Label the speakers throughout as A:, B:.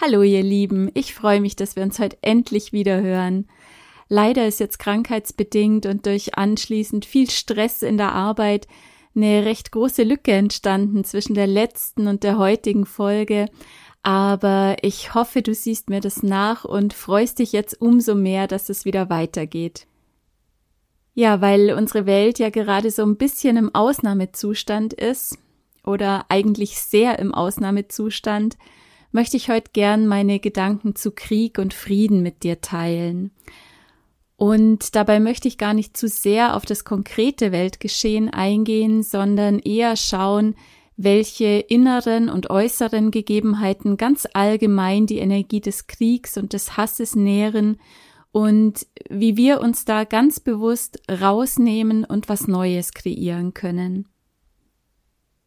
A: Hallo ihr Lieben, ich freue mich, dass wir uns heute endlich wieder hören. Leider ist jetzt krankheitsbedingt und durch anschließend viel Stress in der Arbeit eine recht große Lücke entstanden zwischen der letzten und der heutigen Folge. Aber ich hoffe, du siehst mir das nach und freust dich jetzt umso mehr, dass es wieder weitergeht. Ja, weil unsere Welt ja gerade so ein bisschen im Ausnahmezustand ist oder eigentlich sehr im Ausnahmezustand, möchte ich heute gern meine Gedanken zu Krieg und Frieden mit dir teilen. Und dabei möchte ich gar nicht zu sehr auf das konkrete Weltgeschehen eingehen, sondern eher schauen, welche inneren und äußeren Gegebenheiten ganz allgemein die Energie des Kriegs und des Hasses nähren und wie wir uns da ganz bewusst rausnehmen und was Neues kreieren können.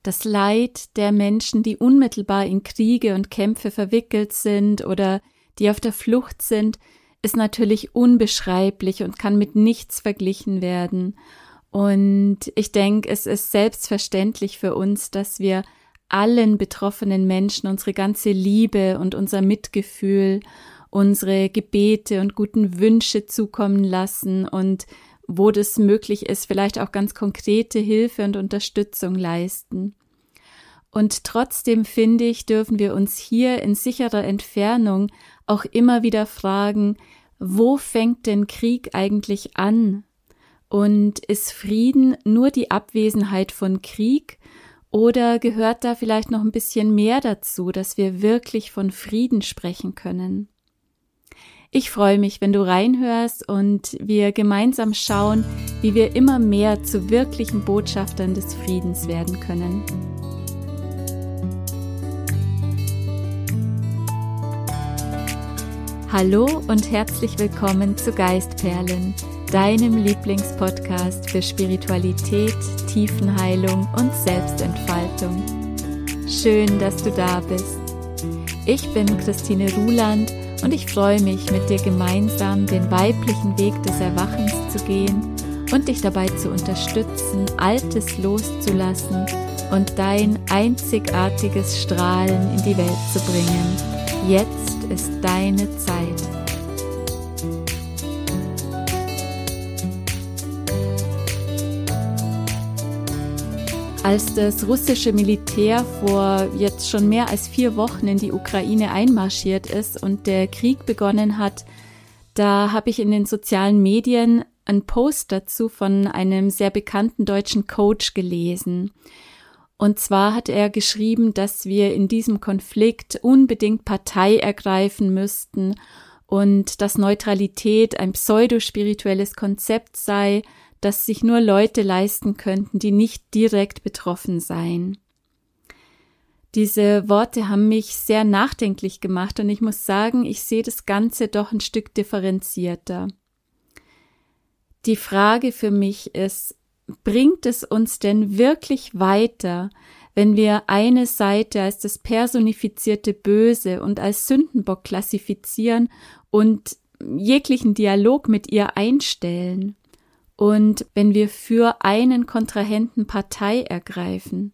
A: Das Leid der Menschen, die unmittelbar in Kriege und Kämpfe verwickelt sind oder die auf der Flucht sind, ist natürlich unbeschreiblich und kann mit nichts verglichen werden. Und ich denke, es ist selbstverständlich für uns, dass wir allen betroffenen Menschen unsere ganze Liebe und unser Mitgefühl, unsere Gebete und guten Wünsche zukommen lassen und wo das möglich ist, vielleicht auch ganz konkrete Hilfe und Unterstützung leisten. Und trotzdem finde ich, dürfen wir uns hier in sicherer Entfernung auch immer wieder fragen, wo fängt denn Krieg eigentlich an? Und ist Frieden nur die Abwesenheit von Krieg oder gehört da vielleicht noch ein bisschen mehr dazu, dass wir wirklich von Frieden sprechen können? Ich freue mich, wenn du reinhörst und wir gemeinsam schauen, wie wir immer mehr zu wirklichen Botschaftern des Friedens werden können. Hallo und herzlich willkommen zu Geistperlen, deinem Lieblingspodcast für Spiritualität, Tiefenheilung und Selbstentfaltung. Schön, dass du da bist. Ich bin Christine Ruland und ich freue mich, mit dir gemeinsam den weiblichen Weg des Erwachens zu gehen und dich dabei zu unterstützen, Altes loszulassen und dein einzigartiges Strahlen in die Welt zu bringen. Jetzt ist deine Zeit. Als das russische Militär vor jetzt schon mehr als vier Wochen in die Ukraine einmarschiert ist und der Krieg begonnen hat, da habe ich in den sozialen Medien einen Post dazu von einem sehr bekannten deutschen Coach gelesen. Und zwar hat er geschrieben, dass wir in diesem Konflikt unbedingt Partei ergreifen müssten und dass Neutralität ein pseudospirituelles Konzept sei, das sich nur Leute leisten könnten, die nicht direkt betroffen seien. Diese Worte haben mich sehr nachdenklich gemacht und ich muss sagen, ich sehe das Ganze doch ein Stück differenzierter. Die Frage für mich ist, bringt es uns denn wirklich weiter, wenn wir eine Seite als das personifizierte Böse und als Sündenbock klassifizieren und jeglichen Dialog mit ihr einstellen? Und wenn wir für einen Kontrahenten Partei ergreifen.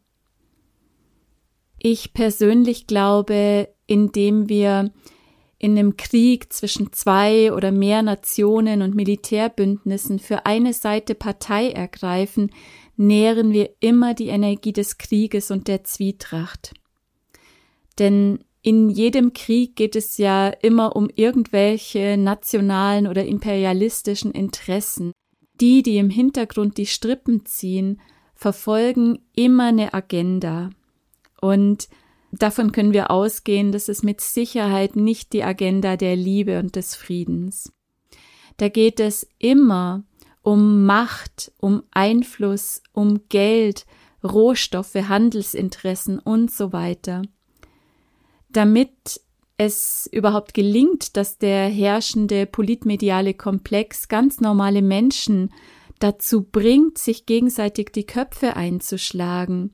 A: Ich persönlich glaube, indem wir in einem Krieg zwischen zwei oder mehr Nationen und Militärbündnissen für eine Seite Partei ergreifen, nähren wir immer die Energie des Krieges und der Zwietracht. Denn in jedem Krieg geht es ja immer um irgendwelche nationalen oder imperialistischen Interessen. Die, die im Hintergrund die Strippen ziehen, verfolgen immer eine Agenda. Und davon können wir ausgehen, dass es mit Sicherheit nicht die Agenda der Liebe und des Friedens. Da geht es immer um Macht, um Einfluss, um Geld, Rohstoffe, Handelsinteressen und so weiter. Damit es überhaupt gelingt, dass der herrschende politmediale Komplex ganz normale Menschen dazu bringt, sich gegenseitig die Köpfe einzuschlagen.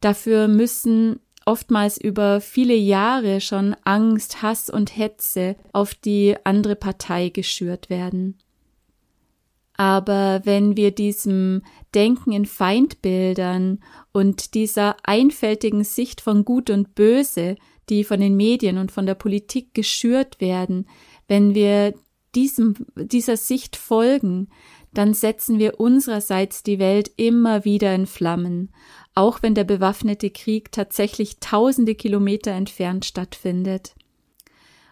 A: Dafür müssen oftmals über viele Jahre schon Angst, Hass und Hetze auf die andere Partei geschürt werden. Aber wenn wir diesem Denken in Feindbildern und dieser einfältigen Sicht von Gut und Böse, die von den Medien und von der Politik geschürt werden, wenn wir diesem, dieser Sicht folgen, dann setzen wir unsererseits die Welt immer wieder in Flammen, auch wenn der bewaffnete Krieg tatsächlich tausende Kilometer entfernt stattfindet.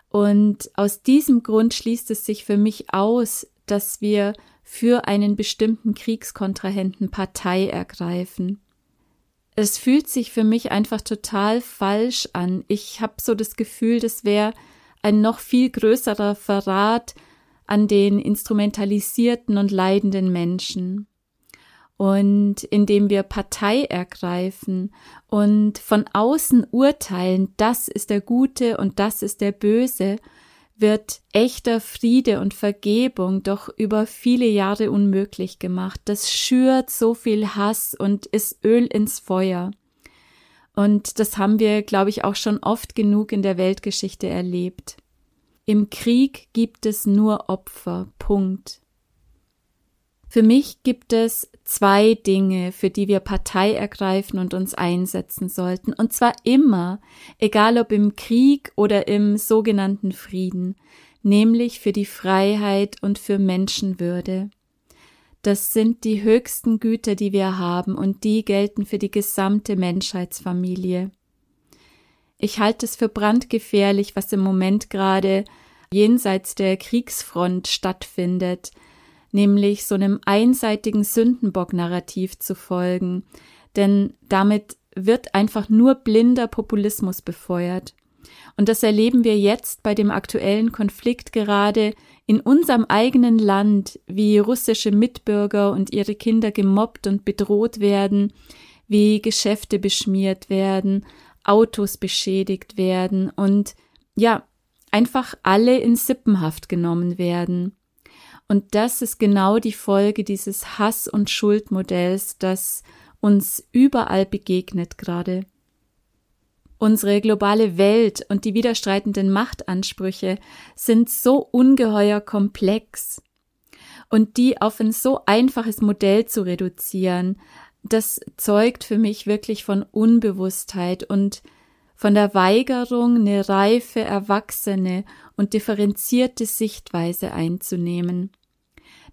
A: Und aus diesem Grund schließt es sich für mich aus, dass wir für einen bestimmten Kriegskontrahenten Partei ergreifen. Es fühlt sich für mich einfach total falsch an. Ich habe so das Gefühl, das wäre ein noch viel größerer Verrat an den instrumentalisierten und leidenden Menschen. Und indem wir Partei ergreifen und von außen urteilen, das ist der Gute und das ist der Böse, wird echter Friede und Vergebung doch über viele Jahre unmöglich gemacht. Das schürt so viel Hass und ist Öl ins Feuer. Und das haben wir, glaube ich, auch schon oft genug in der Weltgeschichte erlebt. Im Krieg gibt es nur Opfer. Punkt. Für mich gibt es zwei Dinge, für die wir Partei ergreifen und uns einsetzen sollten, und zwar immer, egal ob im Krieg oder im sogenannten Frieden, nämlich für die Freiheit und für Menschenwürde. Das sind die höchsten Güter, die wir haben, und die gelten für die gesamte Menschheitsfamilie. Ich halte es für brandgefährlich, was im Moment gerade jenseits der Kriegsfront stattfindet, nämlich so einem einseitigen Sündenbock-Narrativ zu folgen, denn damit wird einfach nur blinder Populismus befeuert. Und das erleben wir jetzt bei dem aktuellen Konflikt gerade in unserem eigenen Land, wie russische Mitbürger und ihre Kinder gemobbt und bedroht werden, wie Geschäfte beschmiert werden, Autos beschädigt werden und ja, einfach alle in Sippenhaft genommen werden. Und das ist genau die Folge dieses Hass- und Schuldmodells, das uns überall begegnet gerade. Unsere globale Welt und die widerstreitenden Machtansprüche sind so ungeheuer komplex. Und die auf ein so einfaches Modell zu reduzieren, das zeugt für mich wirklich von Unbewusstheit und von der Weigerung, eine reife, erwachsene und differenzierte Sichtweise einzunehmen.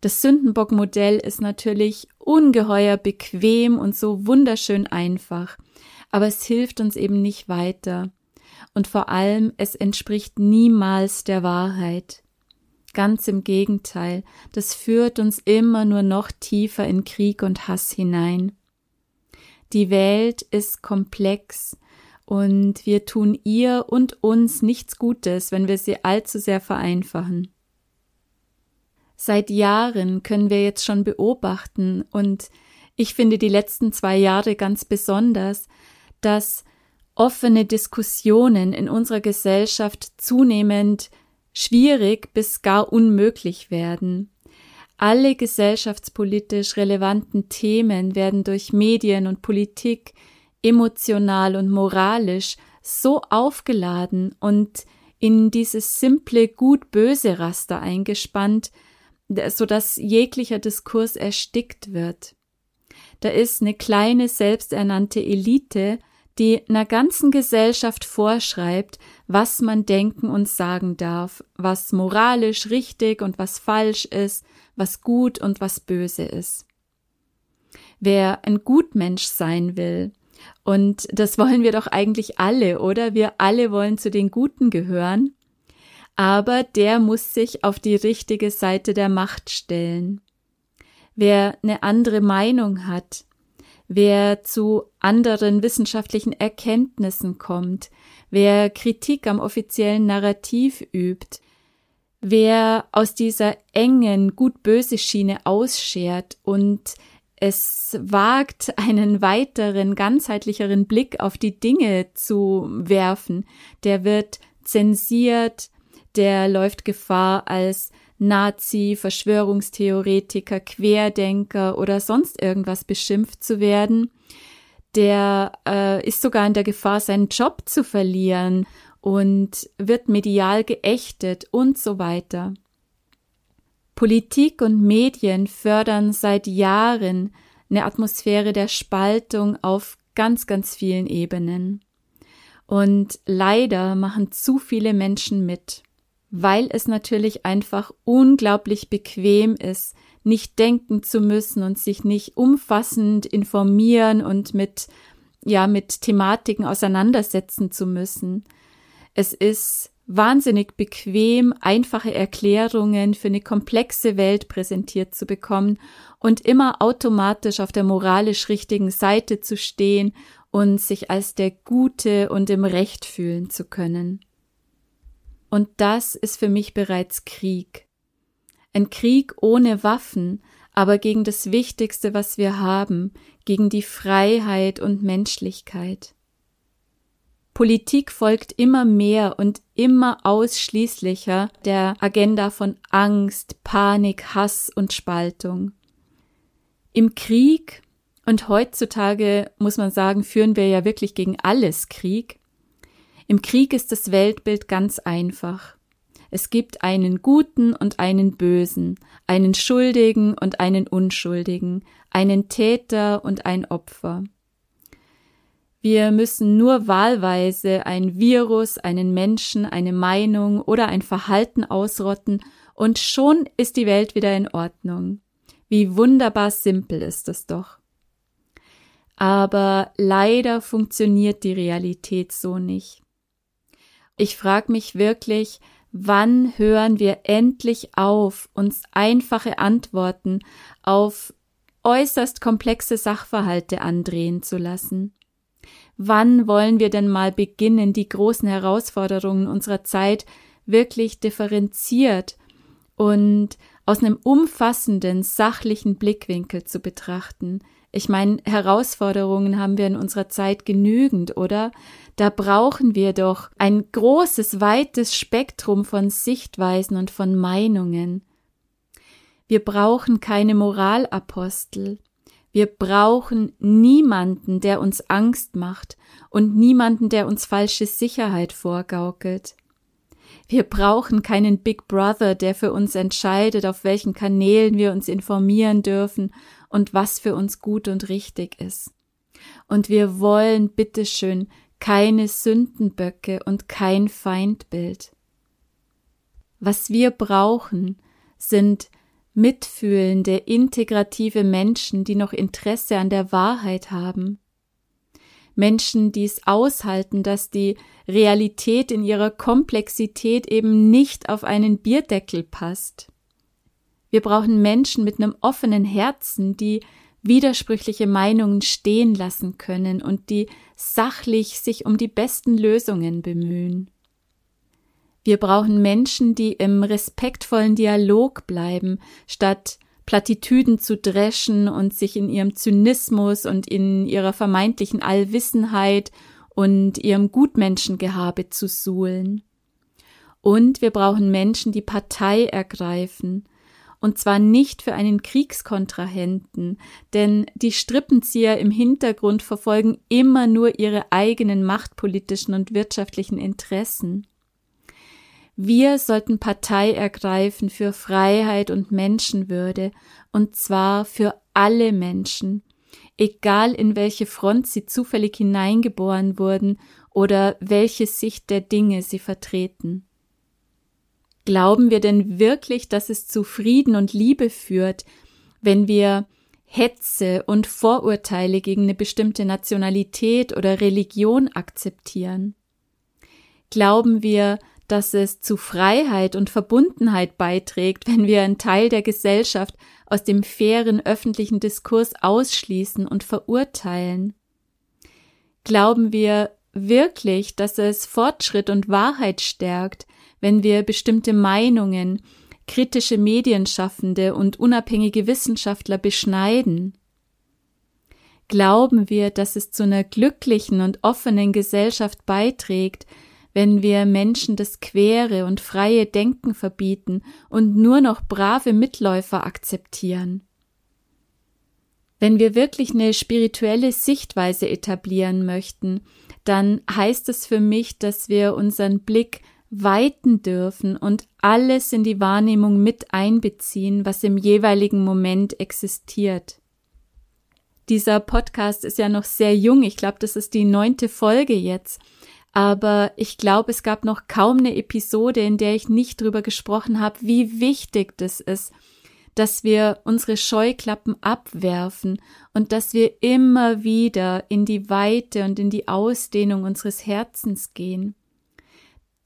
A: Das Sündenbock-Modell ist natürlich ungeheuer bequem und so wunderschön einfach, aber es hilft uns eben nicht weiter. Und vor allem, es entspricht niemals der Wahrheit. Ganz im Gegenteil, das führt uns immer nur noch tiefer in Krieg und Hass hinein. Die Welt ist komplex und wir tun ihr und uns nichts Gutes, wenn wir sie allzu sehr vereinfachen. Seit Jahren können wir jetzt schon beobachten und ich finde die letzten zwei Jahre ganz besonders, dass offene Diskussionen in unserer Gesellschaft zunehmend schwierig bis gar unmöglich werden. Alle gesellschaftspolitisch relevanten Themen werden durch Medien und Politik emotional und moralisch so aufgeladen und in dieses simple Gut-Böse Raster eingespannt, so dass jeglicher Diskurs erstickt wird. Da ist eine kleine selbsternannte Elite, die einer ganzen Gesellschaft vorschreibt, was man denken und sagen darf, was moralisch richtig und was falsch ist, was gut und was böse ist. Wer ein Gutmensch sein will, und das wollen wir doch eigentlich alle, oder? Wir alle wollen zu den Guten gehören, aber der muss sich auf die richtige Seite der Macht stellen. Wer eine andere Meinung hat, wer zu anderen wissenschaftlichen Erkenntnissen kommt, wer Kritik am offiziellen Narrativ übt, wer aus dieser engen gut-böse Schiene ausschert und es wagt, einen weiteren, ganzheitlicheren Blick auf die Dinge zu werfen, der wird zensiert, der läuft Gefahr als Nazi, Verschwörungstheoretiker, Querdenker oder sonst irgendwas beschimpft zu werden. Der äh, ist sogar in der Gefahr, seinen Job zu verlieren und wird medial geächtet und so weiter. Politik und Medien fördern seit Jahren eine Atmosphäre der Spaltung auf ganz, ganz vielen Ebenen. Und leider machen zu viele Menschen mit, weil es natürlich einfach unglaublich bequem ist, nicht denken zu müssen und sich nicht umfassend informieren und mit, ja, mit Thematiken auseinandersetzen zu müssen. Es ist wahnsinnig bequem, einfache Erklärungen für eine komplexe Welt präsentiert zu bekommen und immer automatisch auf der moralisch richtigen Seite zu stehen und sich als der Gute und im Recht fühlen zu können. Und das ist für mich bereits Krieg. Ein Krieg ohne Waffen, aber gegen das Wichtigste, was wir haben, gegen die Freiheit und Menschlichkeit. Politik folgt immer mehr und immer ausschließlicher der Agenda von Angst, Panik, Hass und Spaltung. Im Krieg, und heutzutage muss man sagen, führen wir ja wirklich gegen alles Krieg, im Krieg ist das Weltbild ganz einfach. Es gibt einen Guten und einen Bösen, einen Schuldigen und einen Unschuldigen, einen Täter und ein Opfer. Wir müssen nur wahlweise ein Virus, einen Menschen, eine Meinung oder ein Verhalten ausrotten, und schon ist die Welt wieder in Ordnung. Wie wunderbar simpel ist es doch. Aber leider funktioniert die Realität so nicht. Ich frage mich wirklich, wann hören wir endlich auf, uns einfache Antworten auf äußerst komplexe Sachverhalte andrehen zu lassen? Wann wollen wir denn mal beginnen, die großen Herausforderungen unserer Zeit wirklich differenziert und aus einem umfassenden, sachlichen Blickwinkel zu betrachten, ich meine, Herausforderungen haben wir in unserer Zeit genügend, oder? Da brauchen wir doch ein großes, weites Spektrum von Sichtweisen und von Meinungen. Wir brauchen keine Moralapostel. Wir brauchen niemanden, der uns Angst macht und niemanden, der uns falsche Sicherheit vorgaukelt. Wir brauchen keinen Big Brother, der für uns entscheidet, auf welchen Kanälen wir uns informieren dürfen und was für uns gut und richtig ist. Und wir wollen bitteschön keine Sündenböcke und kein Feindbild. Was wir brauchen, sind mitfühlende, integrative Menschen, die noch Interesse an der Wahrheit haben. Menschen, die es aushalten, dass die Realität in ihrer Komplexität eben nicht auf einen Bierdeckel passt. Wir brauchen Menschen mit einem offenen Herzen, die widersprüchliche Meinungen stehen lassen können und die sachlich sich um die besten Lösungen bemühen. Wir brauchen Menschen, die im respektvollen Dialog bleiben, statt Plattitüden zu dreschen und sich in ihrem Zynismus und in ihrer vermeintlichen Allwissenheit und ihrem Gutmenschengehabe zu suhlen. Und wir brauchen Menschen, die Partei ergreifen, und zwar nicht für einen Kriegskontrahenten, denn die Strippenzieher im Hintergrund verfolgen immer nur ihre eigenen machtpolitischen und wirtschaftlichen Interessen. Wir sollten Partei ergreifen für Freiheit und Menschenwürde, und zwar für alle Menschen, egal in welche Front sie zufällig hineingeboren wurden oder welche Sicht der Dinge sie vertreten. Glauben wir denn wirklich, dass es zu Frieden und Liebe führt, wenn wir Hetze und Vorurteile gegen eine bestimmte Nationalität oder Religion akzeptieren? Glauben wir, dass es zu Freiheit und Verbundenheit beiträgt, wenn wir einen Teil der Gesellschaft aus dem fairen öffentlichen Diskurs ausschließen und verurteilen? Glauben wir wirklich, dass es Fortschritt und Wahrheit stärkt, wenn wir bestimmte Meinungen, kritische Medienschaffende und unabhängige Wissenschaftler beschneiden? Glauben wir, dass es zu einer glücklichen und offenen Gesellschaft beiträgt, wenn wir Menschen das quere und freie Denken verbieten und nur noch brave Mitläufer akzeptieren? Wenn wir wirklich eine spirituelle Sichtweise etablieren möchten, dann heißt es für mich, dass wir unseren Blick weiten dürfen und alles in die Wahrnehmung mit einbeziehen, was im jeweiligen Moment existiert. Dieser Podcast ist ja noch sehr jung. Ich glaube, das ist die neunte Folge jetzt. Aber ich glaube, es gab noch kaum eine Episode, in der ich nicht drüber gesprochen habe, wie wichtig das ist, dass wir unsere Scheuklappen abwerfen und dass wir immer wieder in die Weite und in die Ausdehnung unseres Herzens gehen.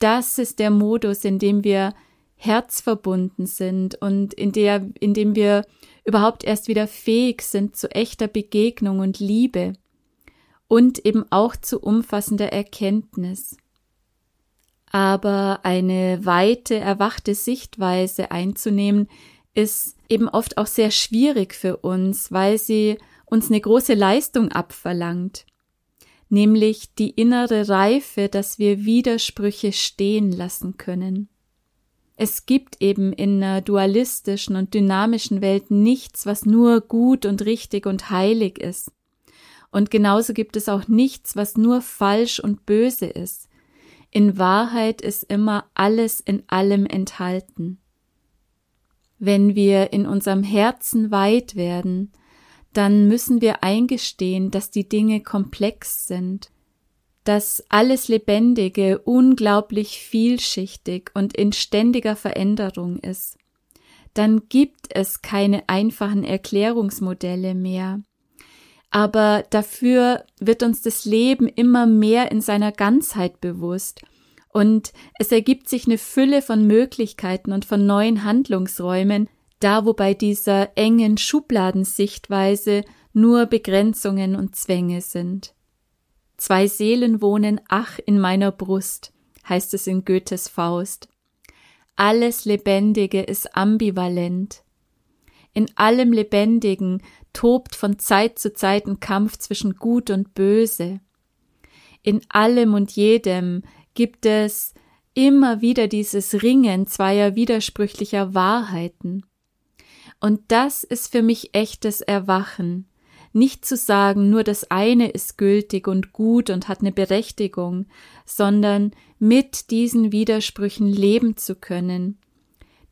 A: Das ist der Modus, in dem wir herzverbunden sind und in der, in dem wir überhaupt erst wieder fähig sind zu echter Begegnung und Liebe und eben auch zu umfassender Erkenntnis. Aber eine weite, erwachte Sichtweise einzunehmen, ist eben oft auch sehr schwierig für uns, weil sie uns eine große Leistung abverlangt, nämlich die innere Reife, dass wir Widersprüche stehen lassen können. Es gibt eben in einer dualistischen und dynamischen Welt nichts, was nur gut und richtig und heilig ist. Und genauso gibt es auch nichts, was nur falsch und böse ist. In Wahrheit ist immer alles in allem enthalten. Wenn wir in unserem Herzen weit werden, dann müssen wir eingestehen, dass die Dinge komplex sind, dass alles Lebendige unglaublich vielschichtig und in ständiger Veränderung ist. Dann gibt es keine einfachen Erklärungsmodelle mehr. Aber dafür wird uns das Leben immer mehr in seiner Ganzheit bewusst und es ergibt sich eine Fülle von Möglichkeiten und von neuen Handlungsräumen, da wo bei dieser engen Schubladensichtweise nur Begrenzungen und Zwänge sind. Zwei Seelen wohnen ach in meiner Brust, heißt es in Goethes Faust. Alles Lebendige ist ambivalent. In allem Lebendigen tobt von Zeit zu Zeit ein Kampf zwischen Gut und Böse. In allem und jedem gibt es immer wieder dieses Ringen zweier widersprüchlicher Wahrheiten. Und das ist für mich echtes Erwachen. Nicht zu sagen, nur das eine ist gültig und gut und hat eine Berechtigung, sondern mit diesen Widersprüchen leben zu können,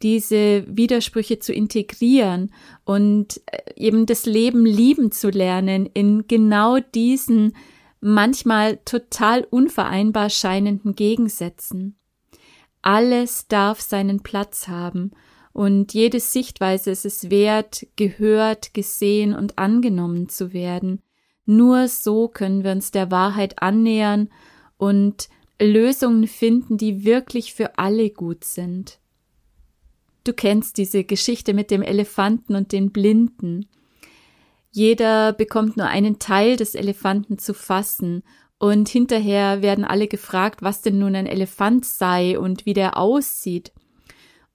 A: diese Widersprüche zu integrieren und äh, eben das Leben lieben zu lernen in genau diesen manchmal total unvereinbar scheinenden Gegensätzen. Alles darf seinen Platz haben und jede Sichtweise ist es wert, gehört, gesehen und angenommen zu werden. Nur so können wir uns der Wahrheit annähern und Lösungen finden, die wirklich für alle gut sind. Du kennst diese Geschichte mit dem Elefanten und den Blinden. Jeder bekommt nur einen Teil des Elefanten zu fassen, und hinterher werden alle gefragt, was denn nun ein Elefant sei und wie der aussieht.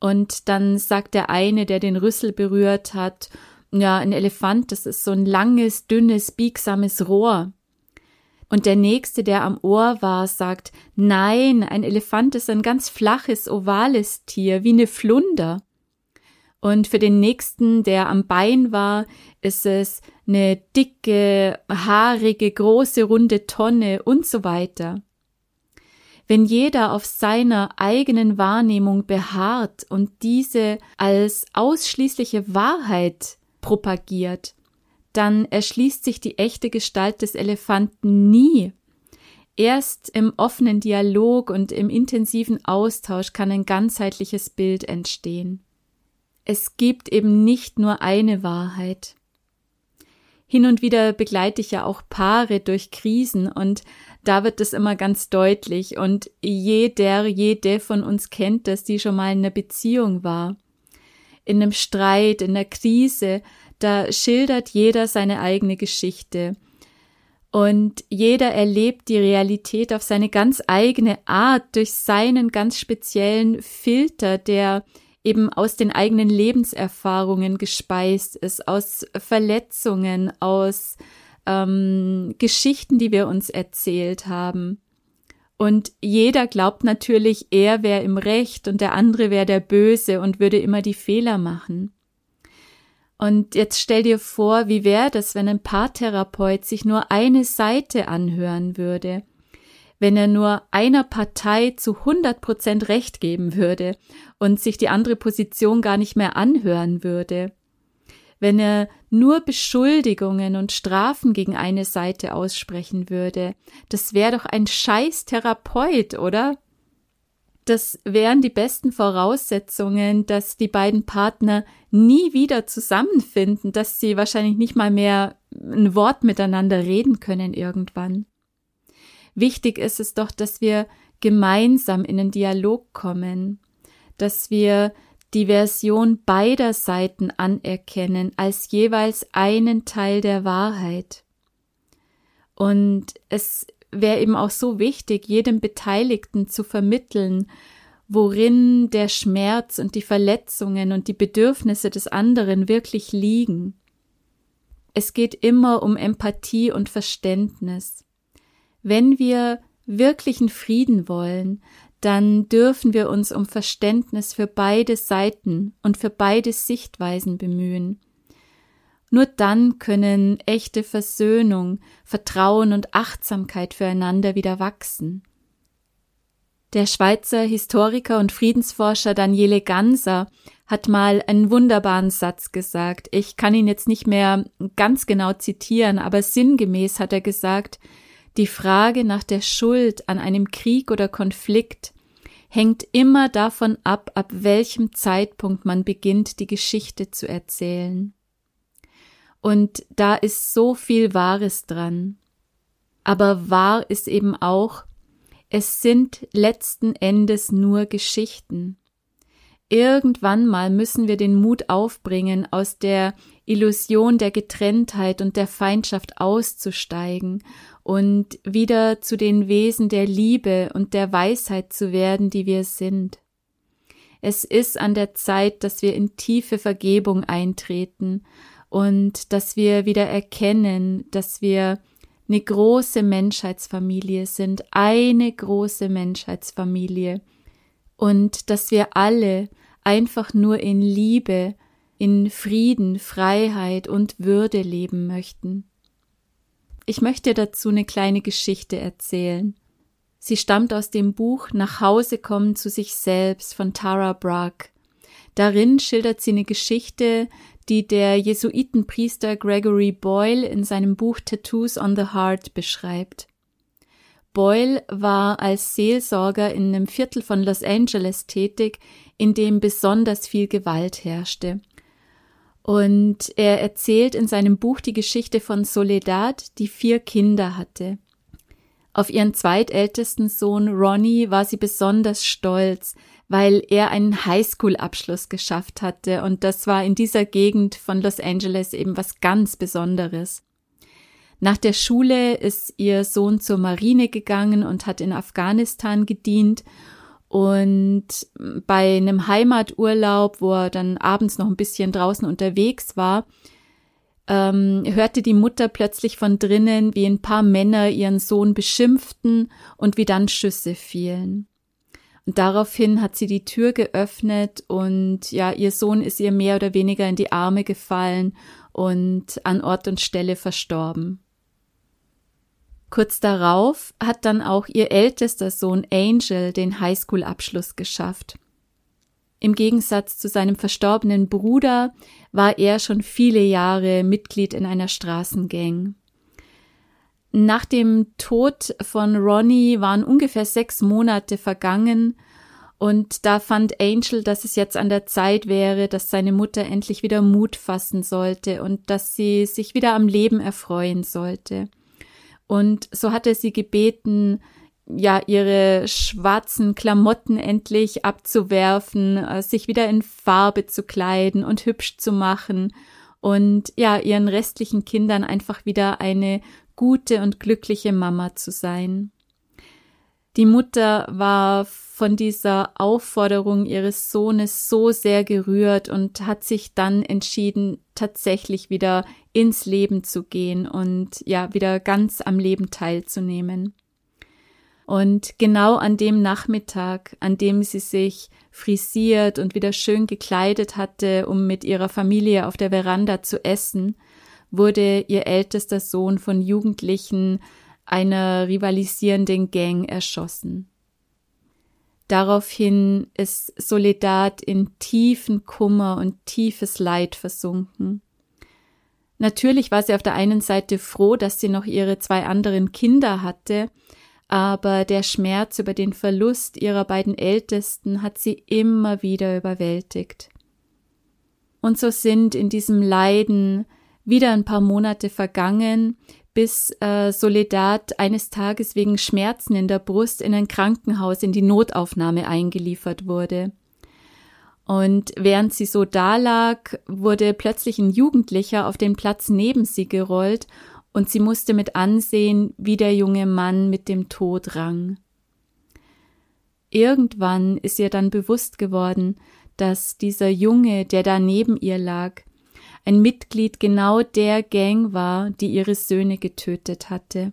A: Und dann sagt der eine, der den Rüssel berührt hat, ja, ein Elefant, das ist so ein langes, dünnes, biegsames Rohr. Und der nächste, der am Ohr war, sagt, nein, ein Elefant ist ein ganz flaches, ovales Tier, wie eine Flunder. Und für den nächsten, der am Bein war, ist es eine dicke, haarige, große, runde Tonne und so weiter. Wenn jeder auf seiner eigenen Wahrnehmung beharrt und diese als ausschließliche Wahrheit propagiert, dann erschließt sich die echte Gestalt des Elefanten nie. Erst im offenen Dialog und im intensiven Austausch kann ein ganzheitliches Bild entstehen es gibt eben nicht nur eine Wahrheit. Hin und wieder begleite ich ja auch Paare durch Krisen und da wird es immer ganz deutlich und jeder, jede von uns kennt das, die schon mal in einer Beziehung war. In einem Streit, in einer Krise, da schildert jeder seine eigene Geschichte. Und jeder erlebt die Realität auf seine ganz eigene Art, durch seinen ganz speziellen Filter, der eben aus den eigenen Lebenserfahrungen gespeist ist, aus Verletzungen, aus ähm, Geschichten, die wir uns erzählt haben. Und jeder glaubt natürlich, er wäre im Recht und der andere wäre der Böse und würde immer die Fehler machen. Und jetzt stell dir vor, wie wäre das, wenn ein Paartherapeut sich nur eine Seite anhören würde? Wenn er nur einer Partei zu 100 Prozent Recht geben würde und sich die andere Position gar nicht mehr anhören würde. Wenn er nur Beschuldigungen und Strafen gegen eine Seite aussprechen würde. Das wäre doch ein scheiß Therapeut, oder? Das wären die besten Voraussetzungen, dass die beiden Partner nie wieder zusammenfinden, dass sie wahrscheinlich nicht mal mehr ein Wort miteinander reden können irgendwann. Wichtig ist es doch, dass wir gemeinsam in den Dialog kommen, dass wir die Version beider Seiten anerkennen als jeweils einen Teil der Wahrheit. Und es wäre eben auch so wichtig, jedem Beteiligten zu vermitteln, worin der Schmerz und die Verletzungen und die Bedürfnisse des anderen wirklich liegen. Es geht immer um Empathie und Verständnis. Wenn wir wirklichen Frieden wollen, dann dürfen wir uns um Verständnis für beide Seiten und für beide Sichtweisen bemühen. Nur dann können echte Versöhnung, Vertrauen und Achtsamkeit füreinander wieder wachsen. Der Schweizer Historiker und Friedensforscher Daniele Ganser hat mal einen wunderbaren Satz gesagt. Ich kann ihn jetzt nicht mehr ganz genau zitieren, aber sinngemäß hat er gesagt, die Frage nach der Schuld an einem Krieg oder Konflikt hängt immer davon ab, ab welchem Zeitpunkt man beginnt, die Geschichte zu erzählen. Und da ist so viel Wahres dran. Aber wahr ist eben auch, es sind letzten Endes nur Geschichten. Irgendwann mal müssen wir den Mut aufbringen, aus der Illusion der Getrenntheit und der Feindschaft auszusteigen und wieder zu den Wesen der Liebe und der Weisheit zu werden, die wir sind. Es ist an der Zeit, dass wir in tiefe Vergebung eintreten und dass wir wieder erkennen, dass wir eine große Menschheitsfamilie sind, eine große Menschheitsfamilie und dass wir alle einfach nur in Liebe, in Frieden, Freiheit und Würde leben möchten. Ich möchte dazu eine kleine Geschichte erzählen. Sie stammt aus dem Buch Nach Hause kommen zu sich selbst von Tara Brach. Darin schildert sie eine Geschichte, die der Jesuitenpriester Gregory Boyle in seinem Buch Tattoos on the Heart beschreibt. Boyle war als Seelsorger in einem Viertel von Los Angeles tätig, in dem besonders viel Gewalt herrschte. Und er erzählt in seinem Buch die Geschichte von Soledad, die vier Kinder hatte. Auf ihren zweitältesten Sohn Ronnie war sie besonders stolz, weil er einen Highschool-Abschluss geschafft hatte und das war in dieser Gegend von Los Angeles eben was ganz Besonderes. Nach der Schule ist ihr Sohn zur Marine gegangen und hat in Afghanistan gedient und bei einem Heimaturlaub, wo er dann abends noch ein bisschen draußen unterwegs war, ähm, hörte die Mutter plötzlich von drinnen, wie ein paar Männer ihren Sohn beschimpften und wie dann Schüsse fielen. Und daraufhin hat sie die Tür geöffnet und ja, ihr Sohn ist ihr mehr oder weniger in die Arme gefallen und an Ort und Stelle verstorben. Kurz darauf hat dann auch ihr ältester Sohn Angel den Highschool-Abschluss geschafft. Im Gegensatz zu seinem verstorbenen Bruder war er schon viele Jahre Mitglied in einer Straßengang. Nach dem Tod von Ronnie waren ungefähr sechs Monate vergangen und da fand Angel, dass es jetzt an der Zeit wäre, dass seine Mutter endlich wieder Mut fassen sollte und dass sie sich wieder am Leben erfreuen sollte. Und so hatte sie gebeten, ja, ihre schwarzen Klamotten endlich abzuwerfen, äh, sich wieder in Farbe zu kleiden und hübsch zu machen und ja, ihren restlichen Kindern einfach wieder eine gute und glückliche Mama zu sein. Die Mutter war von dieser Aufforderung ihres Sohnes so sehr gerührt und hat sich dann entschieden, tatsächlich wieder ins Leben zu gehen und ja, wieder ganz am Leben teilzunehmen. Und genau an dem Nachmittag, an dem sie sich frisiert und wieder schön gekleidet hatte, um mit ihrer Familie auf der Veranda zu essen, wurde ihr ältester Sohn von Jugendlichen einer rivalisierenden Gang erschossen. Daraufhin ist Soledad in tiefen Kummer und tiefes Leid versunken. Natürlich war sie auf der einen Seite froh, dass sie noch ihre zwei anderen Kinder hatte, aber der Schmerz über den Verlust ihrer beiden Ältesten hat sie immer wieder überwältigt. Und so sind in diesem Leiden wieder ein paar Monate vergangen, bis äh, Soledad eines Tages wegen Schmerzen in der Brust in ein Krankenhaus in die Notaufnahme eingeliefert wurde. Und während sie so dalag, wurde plötzlich ein Jugendlicher auf den Platz neben sie gerollt und sie musste mit ansehen, wie der junge Mann mit dem Tod rang. Irgendwann ist ihr dann bewusst geworden, dass dieser Junge, der da neben ihr lag, ein Mitglied genau der Gang war, die ihre Söhne getötet hatte.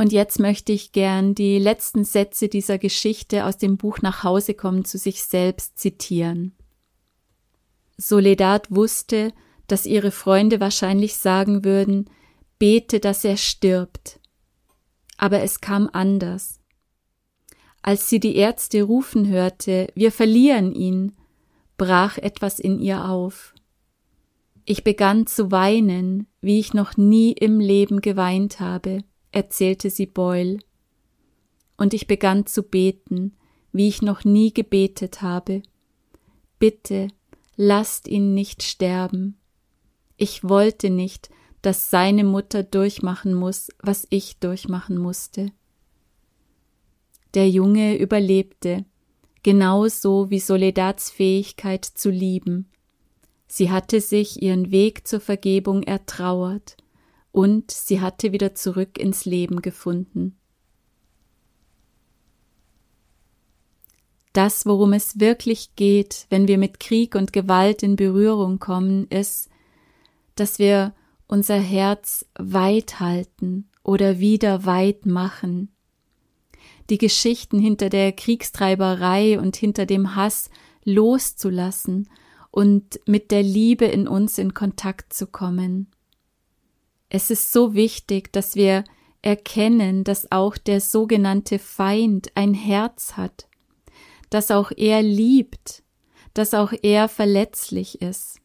A: Und jetzt möchte ich gern die letzten Sätze dieser Geschichte aus dem Buch Nach Hause kommen zu sich selbst zitieren. Soledad wusste, dass ihre Freunde wahrscheinlich sagen würden, bete, dass er stirbt. Aber es kam anders. Als sie die Ärzte rufen hörte, wir verlieren ihn, brach etwas in ihr auf. Ich begann zu weinen, wie ich noch nie im Leben geweint habe erzählte sie Boyle. Und ich begann zu beten, wie ich noch nie gebetet habe. Bitte, lasst ihn nicht sterben. Ich wollte nicht, dass seine Mutter durchmachen muss, was ich durchmachen musste. Der Junge überlebte, genauso wie Soledads Fähigkeit zu lieben. Sie hatte sich ihren Weg zur Vergebung ertrauert und sie hatte wieder zurück ins Leben gefunden. Das, worum es wirklich geht, wenn wir mit Krieg und Gewalt in Berührung kommen, ist, dass wir unser Herz weit halten oder wieder weit machen. Die Geschichten hinter der Kriegstreiberei und hinter dem Hass loszulassen und mit der Liebe in uns in Kontakt zu kommen. Es ist so wichtig, dass wir erkennen, dass auch der sogenannte Feind ein Herz hat, dass auch er liebt, dass auch er verletzlich ist,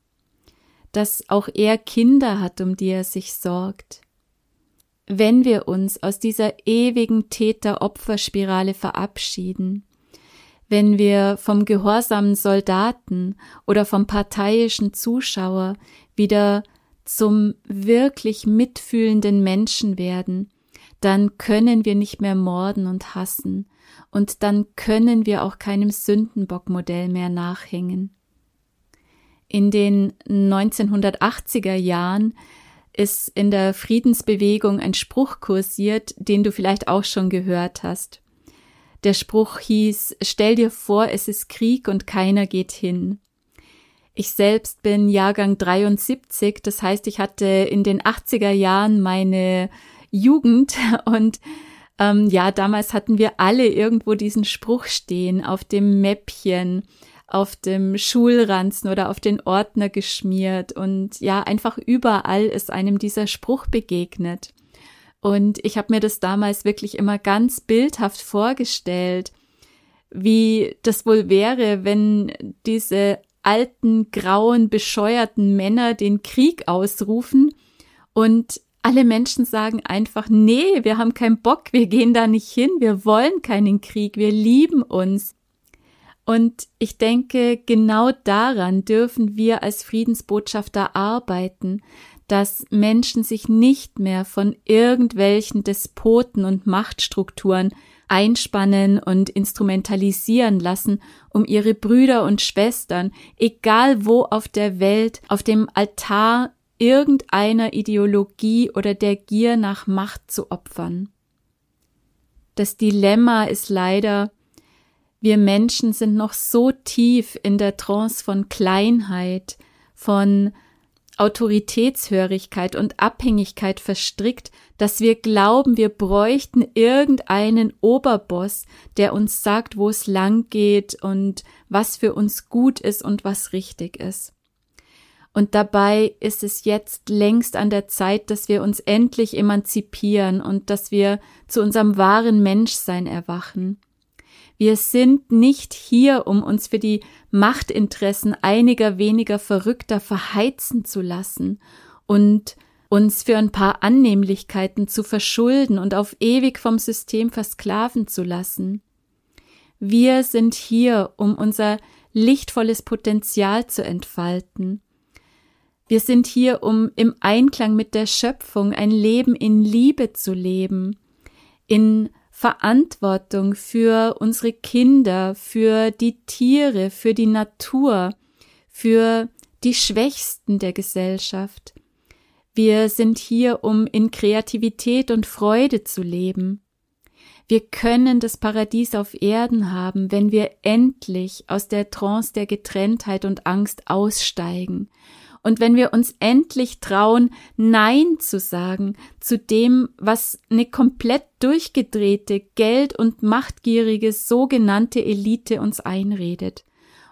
A: dass auch er Kinder hat, um die er sich sorgt. Wenn wir uns aus dieser ewigen Täter-Opfer-Spirale verabschieden, wenn wir vom gehorsamen Soldaten oder vom parteiischen Zuschauer wieder zum wirklich mitfühlenden Menschen werden, dann können wir nicht mehr morden und hassen, und dann können wir auch keinem Sündenbockmodell mehr nachhängen. In den 1980er Jahren ist in der Friedensbewegung ein Spruch kursiert, den du vielleicht auch schon gehört hast. Der Spruch hieß Stell dir vor, es ist Krieg und keiner geht hin. Ich selbst bin Jahrgang 73, das heißt, ich hatte in den 80er Jahren meine Jugend und ähm, ja, damals hatten wir alle irgendwo diesen Spruch stehen auf dem Mäppchen, auf dem Schulranzen oder auf den Ordner geschmiert und ja, einfach überall ist einem dieser Spruch begegnet. Und ich habe mir das damals wirklich immer ganz bildhaft vorgestellt, wie das wohl wäre, wenn diese alten, grauen, bescheuerten Männer den Krieg ausrufen und alle Menschen sagen einfach, nee, wir haben keinen Bock, wir gehen da nicht hin, wir wollen keinen Krieg, wir lieben uns. Und ich denke, genau daran dürfen wir als Friedensbotschafter arbeiten, dass Menschen sich nicht mehr von irgendwelchen Despoten und Machtstrukturen einspannen und instrumentalisieren lassen, um ihre Brüder und Schwestern, egal wo auf der Welt, auf dem Altar irgendeiner Ideologie oder der Gier nach Macht zu opfern. Das Dilemma ist leider, wir Menschen sind noch so tief in der Trance von Kleinheit, von Autoritätshörigkeit und Abhängigkeit verstrickt, dass wir glauben, wir bräuchten irgendeinen Oberboss, der uns sagt, wo es lang geht und was für uns gut ist und was richtig ist. Und dabei ist es jetzt längst an der Zeit, dass wir uns endlich emanzipieren und dass wir zu unserem wahren Menschsein erwachen. Wir sind nicht hier, um uns für die Machtinteressen einiger weniger Verrückter verheizen zu lassen und uns für ein paar Annehmlichkeiten zu verschulden und auf ewig vom System versklaven zu lassen. Wir sind hier, um unser lichtvolles Potenzial zu entfalten. Wir sind hier, um im Einklang mit der Schöpfung ein Leben in Liebe zu leben, in Verantwortung für unsere Kinder, für die Tiere, für die Natur, für die Schwächsten der Gesellschaft. Wir sind hier, um in Kreativität und Freude zu leben. Wir können das Paradies auf Erden haben, wenn wir endlich aus der Trance der Getrenntheit und Angst aussteigen und wenn wir uns endlich trauen, Nein zu sagen zu dem, was eine komplett durchgedrehte, geld- und machtgierige sogenannte Elite uns einredet.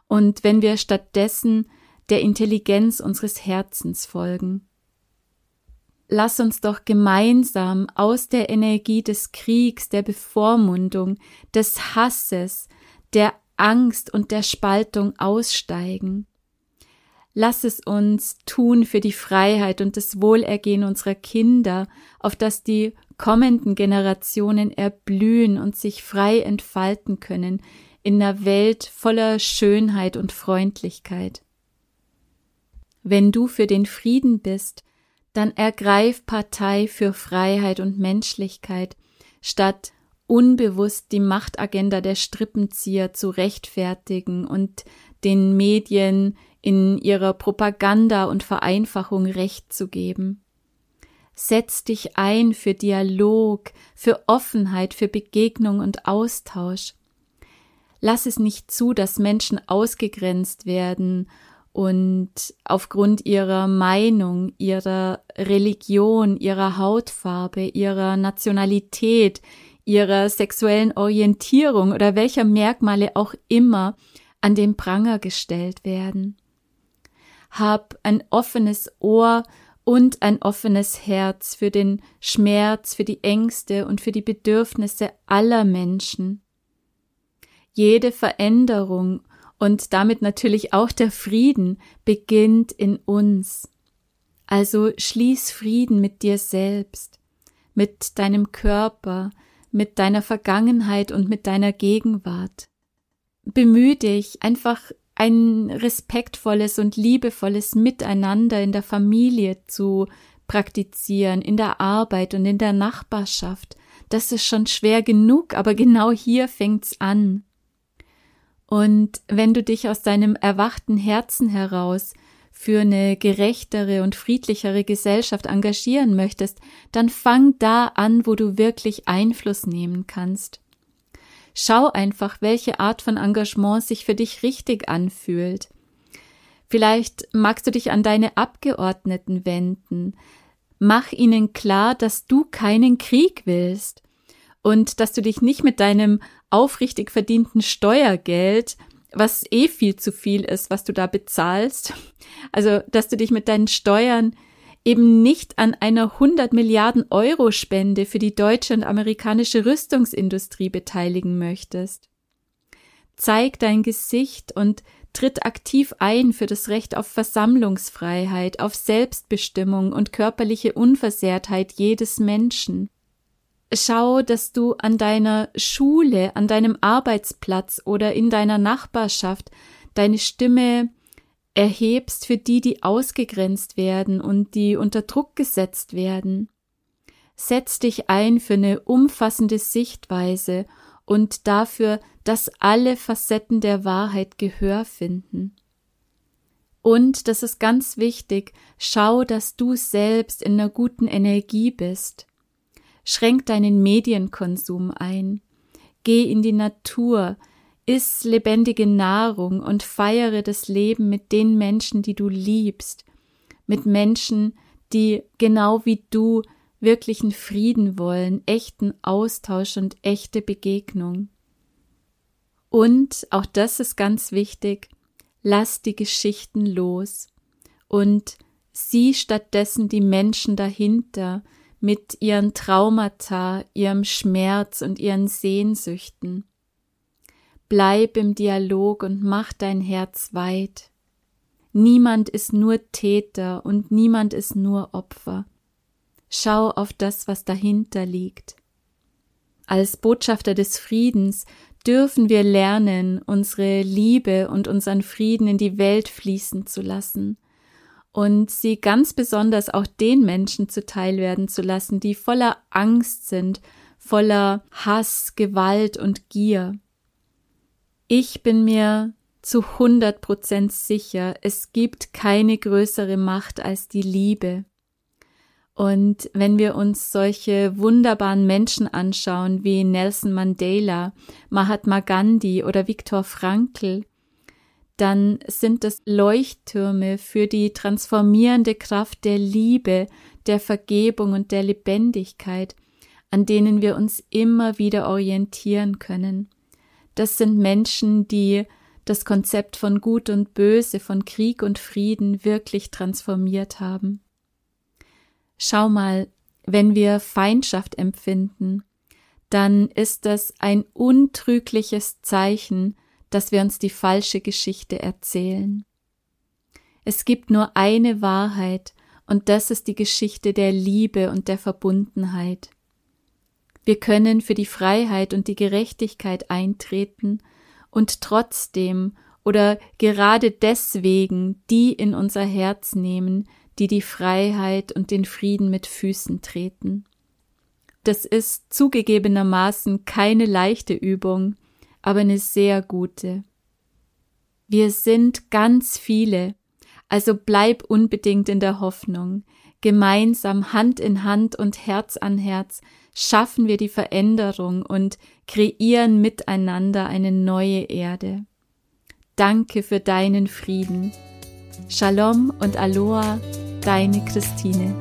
A: Und wenn wir stattdessen der Intelligenz unseres Herzens folgen. Lass uns doch gemeinsam aus der Energie des Kriegs, der Bevormundung, des Hasses, der Angst und der Spaltung aussteigen Lass es uns tun für die Freiheit und das Wohlergehen unserer Kinder, auf dass die kommenden Generationen erblühen und sich frei entfalten können in einer Welt voller Schönheit und Freundlichkeit. Wenn du für den Frieden bist, dann ergreif Partei für Freiheit und Menschlichkeit, statt unbewusst die Machtagenda der Strippenzieher zu rechtfertigen und den Medien in ihrer Propaganda und Vereinfachung Recht zu geben. Setz dich ein für Dialog, für Offenheit, für Begegnung und Austausch. Lass es nicht zu, dass Menschen ausgegrenzt werden und aufgrund ihrer Meinung, ihrer Religion, ihrer Hautfarbe, ihrer Nationalität, ihrer sexuellen Orientierung oder welcher Merkmale auch immer an den Pranger gestellt werden hab ein offenes Ohr und ein offenes Herz für den Schmerz, für die Ängste und für die Bedürfnisse aller Menschen. Jede Veränderung und damit natürlich auch der Frieden beginnt in uns. Also schließ Frieden mit dir selbst, mit deinem Körper, mit deiner Vergangenheit und mit deiner Gegenwart. Bemühe dich einfach ein respektvolles und liebevolles Miteinander in der Familie zu praktizieren, in der Arbeit und in der Nachbarschaft. Das ist schon schwer genug, aber genau hier fängt's an. Und wenn du dich aus deinem erwachten Herzen heraus für eine gerechtere und friedlichere Gesellschaft engagieren möchtest, dann fang da an, wo du wirklich Einfluss nehmen kannst. Schau einfach, welche Art von Engagement sich für dich richtig anfühlt. Vielleicht magst du dich an deine Abgeordneten wenden. Mach ihnen klar, dass du keinen Krieg willst und dass du dich nicht mit deinem aufrichtig verdienten Steuergeld, was eh viel zu viel ist, was du da bezahlst, also dass du dich mit deinen Steuern eben nicht an einer 100 Milliarden Euro Spende für die deutsche und amerikanische Rüstungsindustrie beteiligen möchtest. Zeig dein Gesicht und tritt aktiv ein für das Recht auf Versammlungsfreiheit, auf Selbstbestimmung und körperliche Unversehrtheit jedes Menschen. Schau, dass du an deiner Schule, an deinem Arbeitsplatz oder in deiner Nachbarschaft deine Stimme erhebst für die, die ausgegrenzt werden und die unter Druck gesetzt werden. Setz dich ein für eine umfassende Sichtweise und dafür, dass alle Facetten der Wahrheit Gehör finden. Und, das ist ganz wichtig, schau, dass du selbst in einer guten Energie bist. Schränk deinen Medienkonsum ein. Geh in die Natur, Iss lebendige Nahrung und feiere das Leben mit den Menschen, die du liebst, mit Menschen, die genau wie du wirklichen Frieden wollen, echten Austausch und echte Begegnung. Und, auch das ist ganz wichtig, lass die Geschichten los und sieh stattdessen die Menschen dahinter mit ihren Traumata, ihrem Schmerz und ihren Sehnsüchten. Bleib im Dialog und mach dein Herz weit. Niemand ist nur Täter und niemand ist nur Opfer. Schau auf das, was dahinter liegt. Als Botschafter des Friedens dürfen wir lernen, unsere Liebe und unseren Frieden in die Welt fließen zu lassen und sie ganz besonders auch den Menschen zuteil werden zu lassen, die voller Angst sind, voller Hass, Gewalt und Gier. Ich bin mir zu hundert Prozent sicher, es gibt keine größere Macht als die Liebe. Und wenn wir uns solche wunderbaren Menschen anschauen wie Nelson Mandela, Mahatma Gandhi oder Viktor Frankl, dann sind es Leuchttürme für die transformierende Kraft der Liebe, der Vergebung und der Lebendigkeit, an denen wir uns immer wieder orientieren können. Das sind Menschen, die das Konzept von Gut und Böse, von Krieg und Frieden wirklich transformiert haben. Schau mal, wenn wir Feindschaft empfinden, dann ist das ein untrügliches Zeichen, dass wir uns die falsche Geschichte erzählen. Es gibt nur eine Wahrheit, und das ist die Geschichte der Liebe und der Verbundenheit. Wir können für die Freiheit und die Gerechtigkeit eintreten und trotzdem oder gerade deswegen die in unser Herz nehmen, die die Freiheit und den Frieden mit Füßen treten. Das ist zugegebenermaßen keine leichte Übung, aber eine sehr gute. Wir sind ganz viele, also bleib unbedingt in der Hoffnung. Gemeinsam Hand in Hand und Herz an Herz schaffen wir die Veränderung und kreieren miteinander eine neue Erde. Danke für deinen Frieden. Shalom und Aloha, deine Christine.